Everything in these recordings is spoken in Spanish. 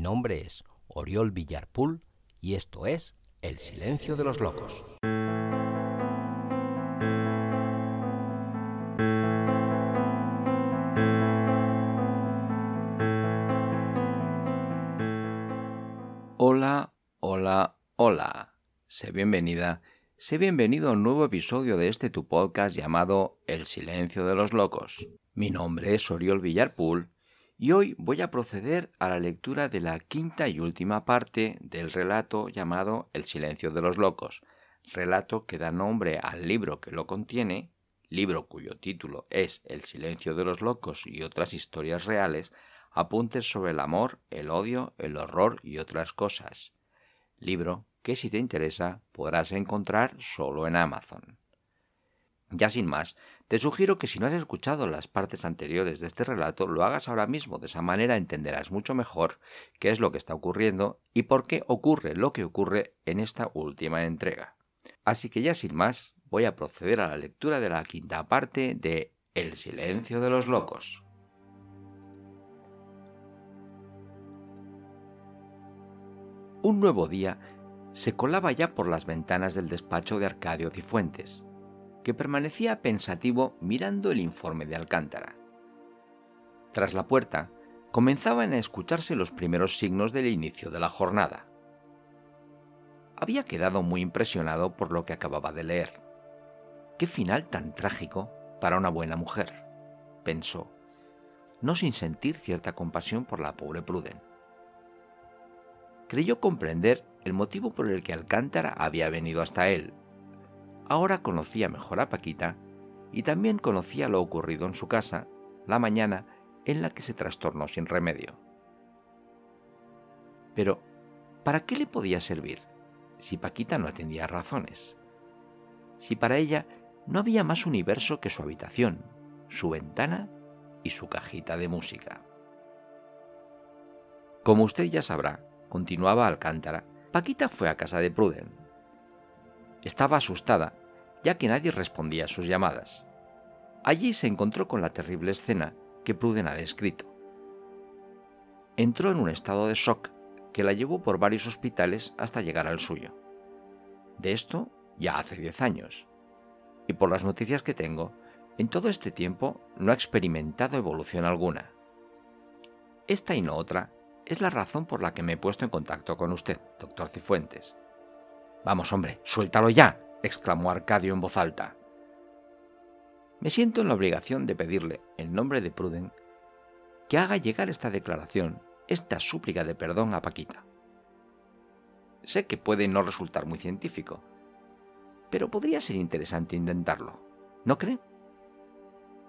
Mi nombre es Oriol Villarpool y esto es El Silencio de los Locos. Hola, hola, hola. Sé bienvenida, sé bienvenido a un nuevo episodio de este tu podcast llamado El Silencio de los Locos. Mi nombre es Oriol Villarpool y hoy voy a proceder a la lectura de la quinta y última parte del relato llamado El silencio de los locos, relato que da nombre al libro que lo contiene, libro cuyo título es El silencio de los locos y otras historias reales, apuntes sobre el amor, el odio, el horror y otras cosas. Libro que si te interesa podrás encontrar solo en Amazon. Ya sin más, te sugiero que si no has escuchado las partes anteriores de este relato, lo hagas ahora mismo. De esa manera entenderás mucho mejor qué es lo que está ocurriendo y por qué ocurre lo que ocurre en esta última entrega. Así que ya sin más, voy a proceder a la lectura de la quinta parte de El silencio de los locos. Un nuevo día se colaba ya por las ventanas del despacho de Arcadio Cifuentes que permanecía pensativo mirando el informe de Alcántara. Tras la puerta, comenzaban a escucharse los primeros signos del inicio de la jornada. Había quedado muy impresionado por lo que acababa de leer. Qué final tan trágico para una buena mujer, pensó, no sin sentir cierta compasión por la pobre Pruden. Creyó comprender el motivo por el que Alcántara había venido hasta él Ahora conocía mejor a Paquita y también conocía lo ocurrido en su casa la mañana en la que se trastornó sin remedio. Pero, ¿para qué le podía servir si Paquita no atendía razones? Si para ella no había más universo que su habitación, su ventana y su cajita de música. Como usted ya sabrá, continuaba Alcántara, Paquita fue a casa de Pruden. Estaba asustada ya que nadie respondía a sus llamadas. Allí se encontró con la terrible escena que Pruden ha descrito. Entró en un estado de shock que la llevó por varios hospitales hasta llegar al suyo. De esto ya hace diez años. Y por las noticias que tengo, en todo este tiempo no ha experimentado evolución alguna. Esta y no otra es la razón por la que me he puesto en contacto con usted, doctor Cifuentes. Vamos, hombre, suéltalo ya, exclamó Arcadio en voz alta. Me siento en la obligación de pedirle, en nombre de Pruden, que haga llegar esta declaración, esta súplica de perdón a Paquita. Sé que puede no resultar muy científico, pero podría ser interesante intentarlo, ¿no cree?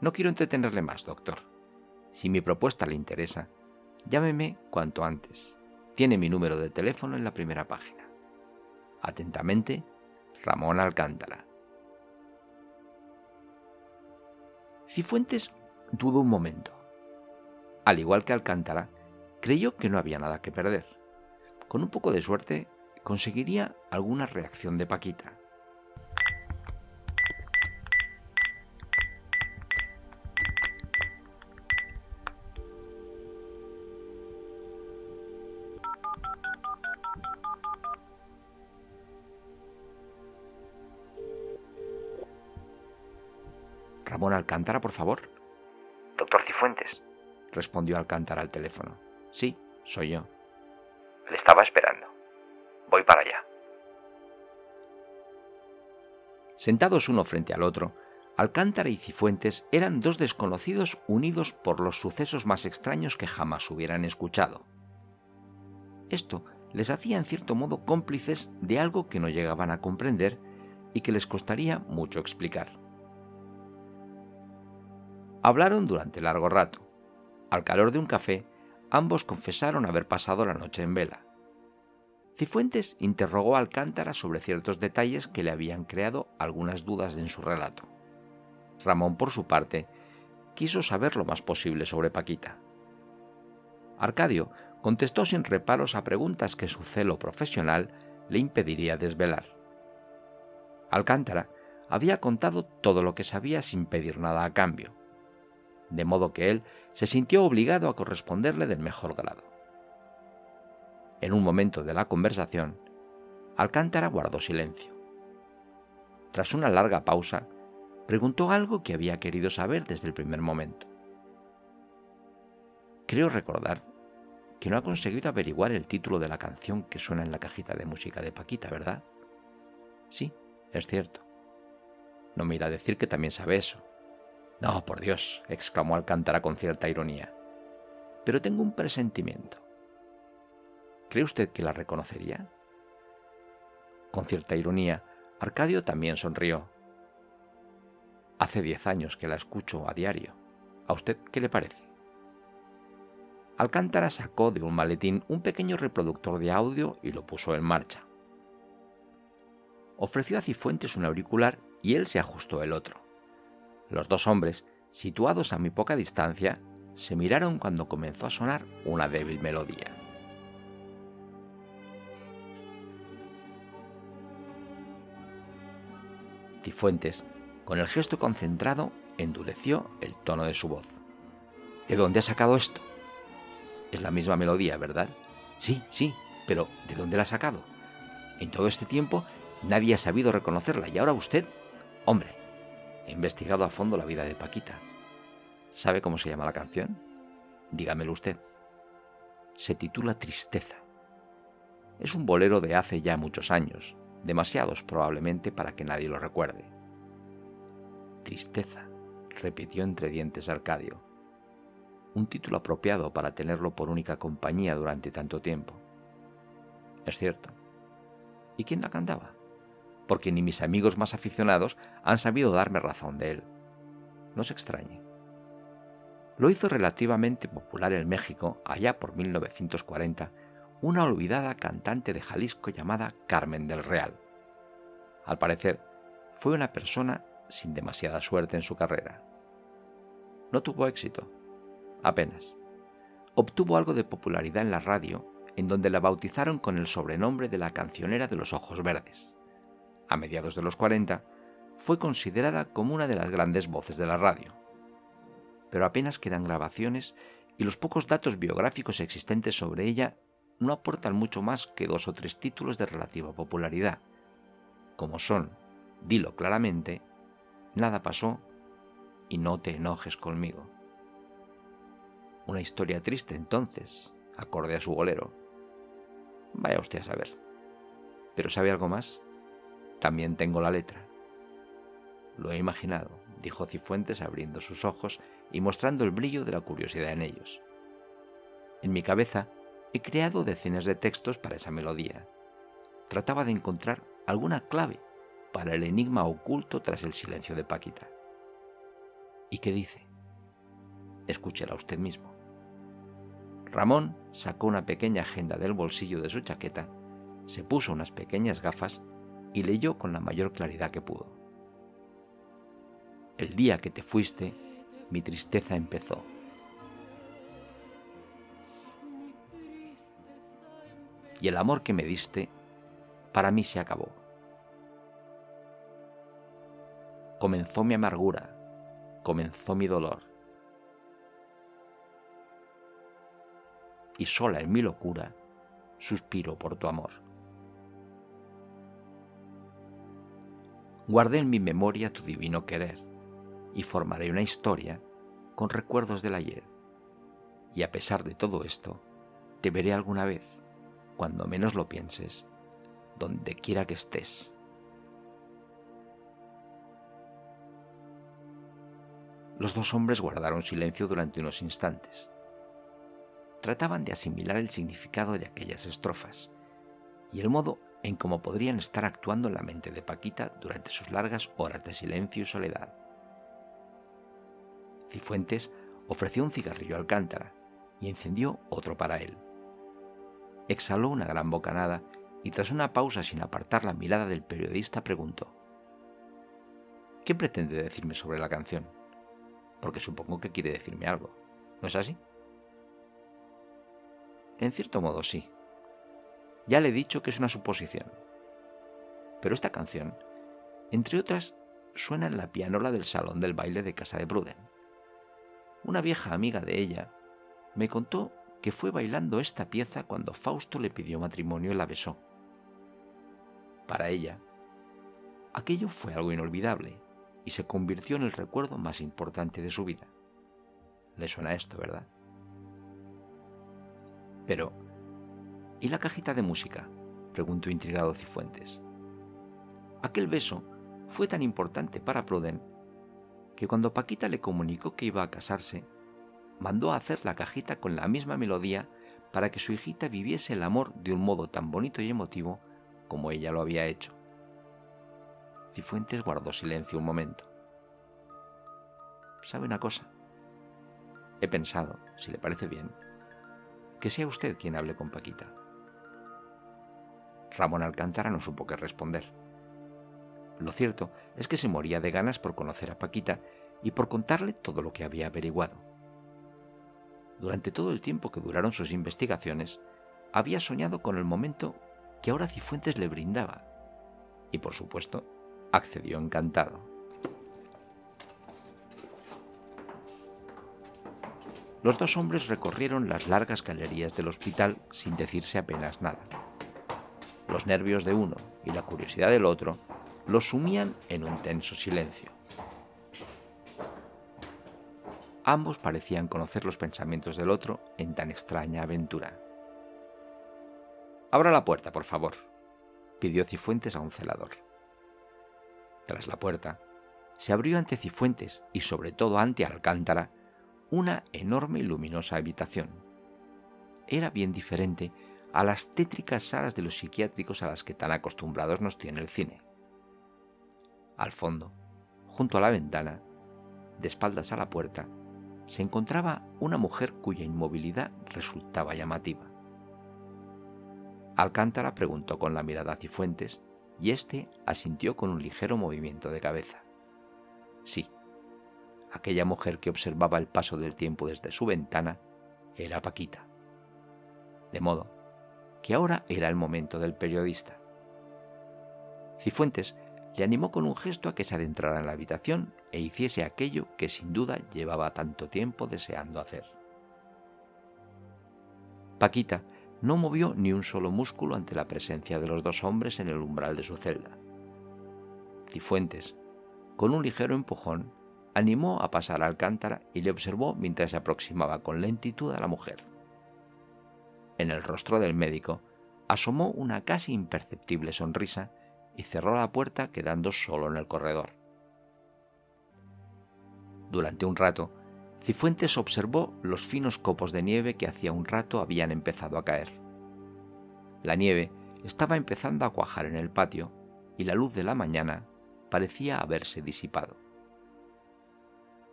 No quiero entretenerle más, doctor. Si mi propuesta le interesa, llámeme cuanto antes. Tiene mi número de teléfono en la primera página. Atentamente, Ramón Alcántara. Cifuentes dudó un momento. Al igual que Alcántara, creyó que no había nada que perder. Con un poco de suerte, conseguiría alguna reacción de Paquita. Ramón Alcántara, por favor. Doctor Cifuentes. Respondió Alcántara al teléfono. Sí, soy yo. Le estaba esperando. Voy para allá. Sentados uno frente al otro, Alcántara y Cifuentes eran dos desconocidos unidos por los sucesos más extraños que jamás hubieran escuchado. Esto les hacía en cierto modo cómplices de algo que no llegaban a comprender y que les costaría mucho explicar. Hablaron durante largo rato. Al calor de un café, ambos confesaron haber pasado la noche en vela. Cifuentes interrogó a Alcántara sobre ciertos detalles que le habían creado algunas dudas en su relato. Ramón, por su parte, quiso saber lo más posible sobre Paquita. Arcadio contestó sin reparos a preguntas que su celo profesional le impediría desvelar. Alcántara había contado todo lo que sabía sin pedir nada a cambio de modo que él se sintió obligado a corresponderle del mejor grado. En un momento de la conversación, Alcántara guardó silencio. Tras una larga pausa, preguntó algo que había querido saber desde el primer momento. Creo recordar que no ha conseguido averiguar el título de la canción que suena en la cajita de música de Paquita, ¿verdad? Sí, es cierto. No me irá a decir que también sabe eso. No, por Dios, exclamó Alcántara con cierta ironía. Pero tengo un presentimiento. ¿Cree usted que la reconocería? Con cierta ironía, Arcadio también sonrió. Hace diez años que la escucho a diario. ¿A usted qué le parece? Alcántara sacó de un maletín un pequeño reproductor de audio y lo puso en marcha. Ofreció a Cifuentes un auricular y él se ajustó el otro. Los dos hombres, situados a muy poca distancia, se miraron cuando comenzó a sonar una débil melodía. Cifuentes, con el gesto concentrado, endureció el tono de su voz. ¿De dónde ha sacado esto? Es la misma melodía, ¿verdad? Sí, sí, pero ¿de dónde la ha sacado? En todo este tiempo nadie ha sabido reconocerla y ahora usted... Hombre, he investigado a fondo la vida de Paquita. ¿Sabe cómo se llama la canción? Dígamelo usted. Se titula Tristeza. Es un bolero de hace ya muchos años, demasiados probablemente para que nadie lo recuerde. Tristeza, repitió entre dientes Arcadio. Un título apropiado para tenerlo por única compañía durante tanto tiempo. Es cierto. ¿Y quién la cantaba? Porque ni mis amigos más aficionados han sabido darme razón de él. No se extrañe. Lo hizo relativamente popular en México, allá por 1940, una olvidada cantante de Jalisco llamada Carmen del Real. Al parecer, fue una persona sin demasiada suerte en su carrera. No tuvo éxito, apenas. Obtuvo algo de popularidad en la radio, en donde la bautizaron con el sobrenombre de la cancionera de los ojos verdes. A mediados de los 40, fue considerada como una de las grandes voces de la radio. Pero apenas quedan grabaciones y los pocos datos biográficos existentes sobre ella no aportan mucho más que dos o tres títulos de relativa popularidad, como son, dilo claramente, nada pasó y no te enojes conmigo. Una historia triste entonces, acorde a su bolero. Vaya usted a saber. ¿Pero sabe algo más? También tengo la letra. Lo he imaginado, dijo Cifuentes abriendo sus ojos y mostrando el brillo de la curiosidad en ellos. En mi cabeza He creado decenas de textos para esa melodía. Trataba de encontrar alguna clave para el enigma oculto tras el silencio de Paquita. ¿Y qué dice? Escúchela usted mismo. Ramón sacó una pequeña agenda del bolsillo de su chaqueta, se puso unas pequeñas gafas y leyó con la mayor claridad que pudo. El día que te fuiste, mi tristeza empezó. y el amor que me diste, para mí se acabó. Comenzó mi amargura, comenzó mi dolor. Y sola en mi locura, suspiro por tu amor. Guardé en mi memoria tu divino querer y formaré una historia con recuerdos del ayer. Y a pesar de todo esto, te veré alguna vez cuando menos lo pienses, donde quiera que estés. Los dos hombres guardaron silencio durante unos instantes. Trataban de asimilar el significado de aquellas estrofas y el modo en cómo podrían estar actuando en la mente de Paquita durante sus largas horas de silencio y soledad. Cifuentes ofreció un cigarrillo al cántara y encendió otro para él. Exhaló una gran bocanada y tras una pausa sin apartar la mirada del periodista preguntó, ¿Qué pretende decirme sobre la canción? Porque supongo que quiere decirme algo, ¿no es así? En cierto modo sí. Ya le he dicho que es una suposición. Pero esta canción, entre otras, suena en la pianola del salón del baile de casa de Bruden. Una vieja amiga de ella me contó que fue bailando esta pieza cuando Fausto le pidió matrimonio y la besó. Para ella, aquello fue algo inolvidable y se convirtió en el recuerdo más importante de su vida. Le suena esto, ¿verdad? Pero, ¿y la cajita de música? preguntó intrigado Cifuentes. Aquel beso fue tan importante para Pruden que cuando Paquita le comunicó que iba a casarse, mandó a hacer la cajita con la misma melodía para que su hijita viviese el amor de un modo tan bonito y emotivo como ella lo había hecho. Cifuentes guardó silencio un momento. ¿Sabe una cosa? He pensado, si le parece bien, que sea usted quien hable con Paquita. Ramón Alcántara no supo qué responder. Lo cierto es que se moría de ganas por conocer a Paquita y por contarle todo lo que había averiguado. Durante todo el tiempo que duraron sus investigaciones, había soñado con el momento que ahora Cifuentes le brindaba, y por supuesto, accedió encantado. Los dos hombres recorrieron las largas galerías del hospital sin decirse apenas nada. Los nervios de uno y la curiosidad del otro los sumían en un tenso silencio. Ambos parecían conocer los pensamientos del otro en tan extraña aventura. Abra la puerta, por favor, pidió Cifuentes a un celador. Tras la puerta, se abrió ante Cifuentes y sobre todo ante Alcántara una enorme y luminosa habitación. Era bien diferente a las tétricas salas de los psiquiátricos a las que tan acostumbrados nos tiene el cine. Al fondo, junto a la ventana, de espaldas a la puerta, se encontraba una mujer cuya inmovilidad resultaba llamativa. Alcántara preguntó con la mirada a Cifuentes y éste asintió con un ligero movimiento de cabeza. Sí, aquella mujer que observaba el paso del tiempo desde su ventana era Paquita. De modo que ahora era el momento del periodista. Cifuentes le animó con un gesto a que se adentrara en la habitación e hiciese aquello que sin duda llevaba tanto tiempo deseando hacer. Paquita no movió ni un solo músculo ante la presencia de los dos hombres en el umbral de su celda. Cifuentes, con un ligero empujón, animó a pasar a Alcántara y le observó mientras se aproximaba con lentitud a la mujer. En el rostro del médico asomó una casi imperceptible sonrisa y cerró la puerta quedando solo en el corredor. Durante un rato, Cifuentes observó los finos copos de nieve que hacía un rato habían empezado a caer. La nieve estaba empezando a cuajar en el patio y la luz de la mañana parecía haberse disipado.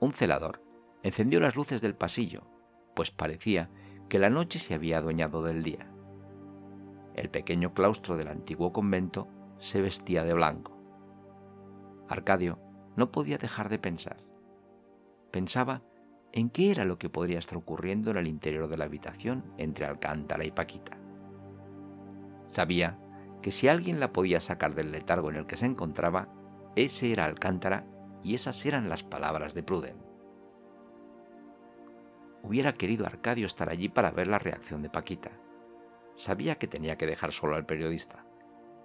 Un celador encendió las luces del pasillo, pues parecía que la noche se había adueñado del día. El pequeño claustro del antiguo convento se vestía de blanco. Arcadio no podía dejar de pensar. Pensaba en qué era lo que podría estar ocurriendo en el interior de la habitación entre Alcántara y Paquita. Sabía que si alguien la podía sacar del letargo en el que se encontraba, ese era Alcántara y esas eran las palabras de Pruden. Hubiera querido Arcadio estar allí para ver la reacción de Paquita. Sabía que tenía que dejar solo al periodista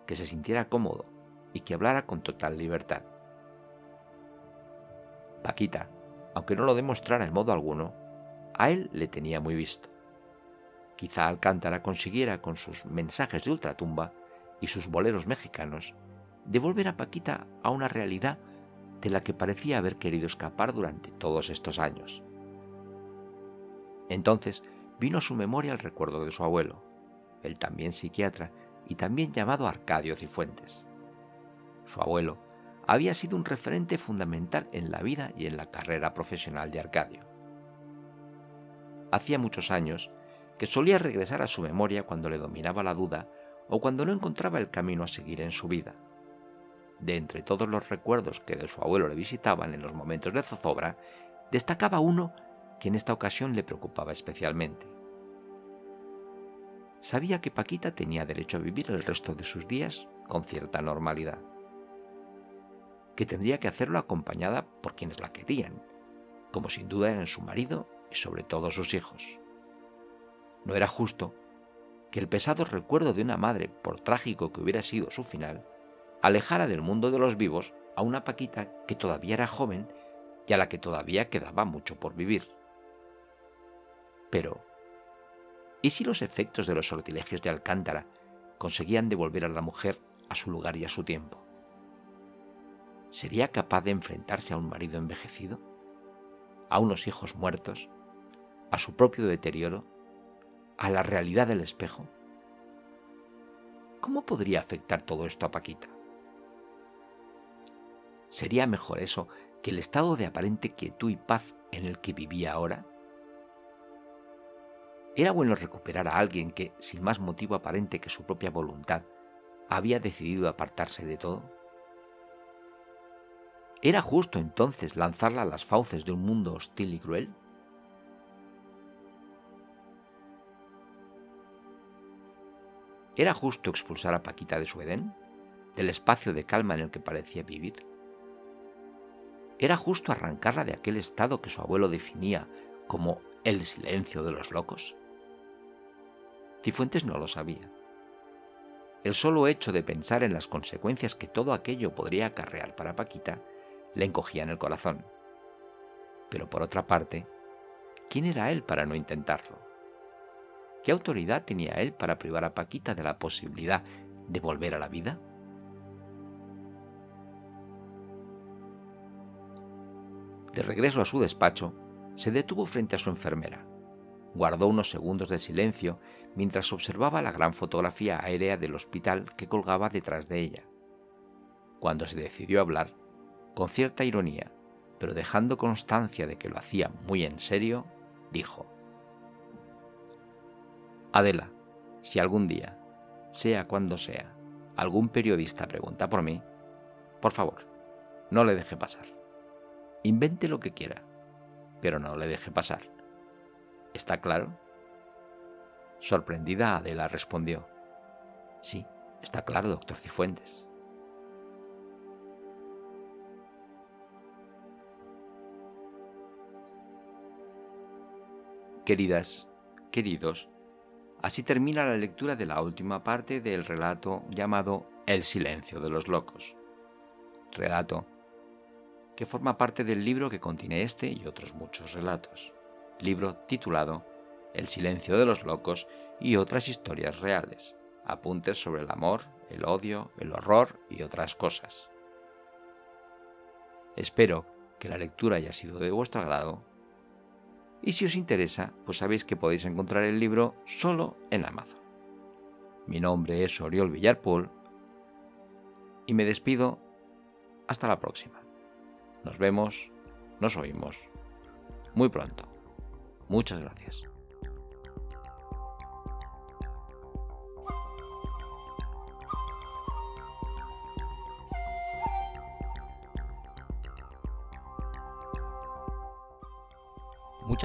que se sintiera cómodo y que hablara con total libertad. Paquita, aunque no lo demostrara en modo alguno, a él le tenía muy visto. Quizá Alcántara consiguiera con sus mensajes de ultratumba y sus boleros mexicanos devolver a Paquita a una realidad de la que parecía haber querido escapar durante todos estos años. Entonces vino a su memoria el recuerdo de su abuelo, el también psiquiatra y también llamado Arcadio Cifuentes. Su abuelo había sido un referente fundamental en la vida y en la carrera profesional de Arcadio. Hacía muchos años que solía regresar a su memoria cuando le dominaba la duda o cuando no encontraba el camino a seguir en su vida. De entre todos los recuerdos que de su abuelo le visitaban en los momentos de zozobra, destacaba uno que en esta ocasión le preocupaba especialmente sabía que Paquita tenía derecho a vivir el resto de sus días con cierta normalidad, que tendría que hacerlo acompañada por quienes la querían, como sin duda eran su marido y sobre todo sus hijos. No era justo que el pesado recuerdo de una madre, por trágico que hubiera sido su final, alejara del mundo de los vivos a una Paquita que todavía era joven y a la que todavía quedaba mucho por vivir. Pero, ¿y si los efectos de los sortilegios de Alcántara conseguían devolver a la mujer a su lugar y a su tiempo? ¿Sería capaz de enfrentarse a un marido envejecido? ¿A unos hijos muertos? ¿A su propio deterioro? ¿A la realidad del espejo? ¿Cómo podría afectar todo esto a Paquita? ¿Sería mejor eso que el estado de aparente quietud y paz en el que vivía ahora? ¿Era bueno recuperar a alguien que, sin más motivo aparente que su propia voluntad, había decidido apartarse de todo? ¿Era justo entonces lanzarla a las fauces de un mundo hostil y cruel? ¿Era justo expulsar a Paquita de su Edén, del espacio de calma en el que parecía vivir? ¿Era justo arrancarla de aquel estado que su abuelo definía como el silencio de los locos? Cifuentes no lo sabía. El solo hecho de pensar en las consecuencias que todo aquello podría acarrear para Paquita le encogía en el corazón. Pero por otra parte, ¿quién era él para no intentarlo? ¿Qué autoridad tenía él para privar a Paquita de la posibilidad de volver a la vida? De regreso a su despacho, se detuvo frente a su enfermera. Guardó unos segundos de silencio mientras observaba la gran fotografía aérea del hospital que colgaba detrás de ella. Cuando se decidió hablar, con cierta ironía, pero dejando constancia de que lo hacía muy en serio, dijo, Adela, si algún día, sea cuando sea, algún periodista pregunta por mí, por favor, no le deje pasar. Invente lo que quiera, pero no le deje pasar. ¿Está claro? Sorprendida, Adela respondió, Sí, está claro, doctor Cifuentes. Queridas, queridos, así termina la lectura de la última parte del relato llamado El silencio de los locos. Relato que forma parte del libro que contiene este y otros muchos relatos. Libro titulado El silencio de los locos y otras historias reales. Apuntes sobre el amor, el odio, el horror y otras cosas. Espero que la lectura haya sido de vuestro agrado. Y si os interesa, pues sabéis que podéis encontrar el libro solo en Amazon. Mi nombre es Oriol Villarpool y me despido hasta la próxima. Nos vemos, nos oímos muy pronto. Muchas gracias.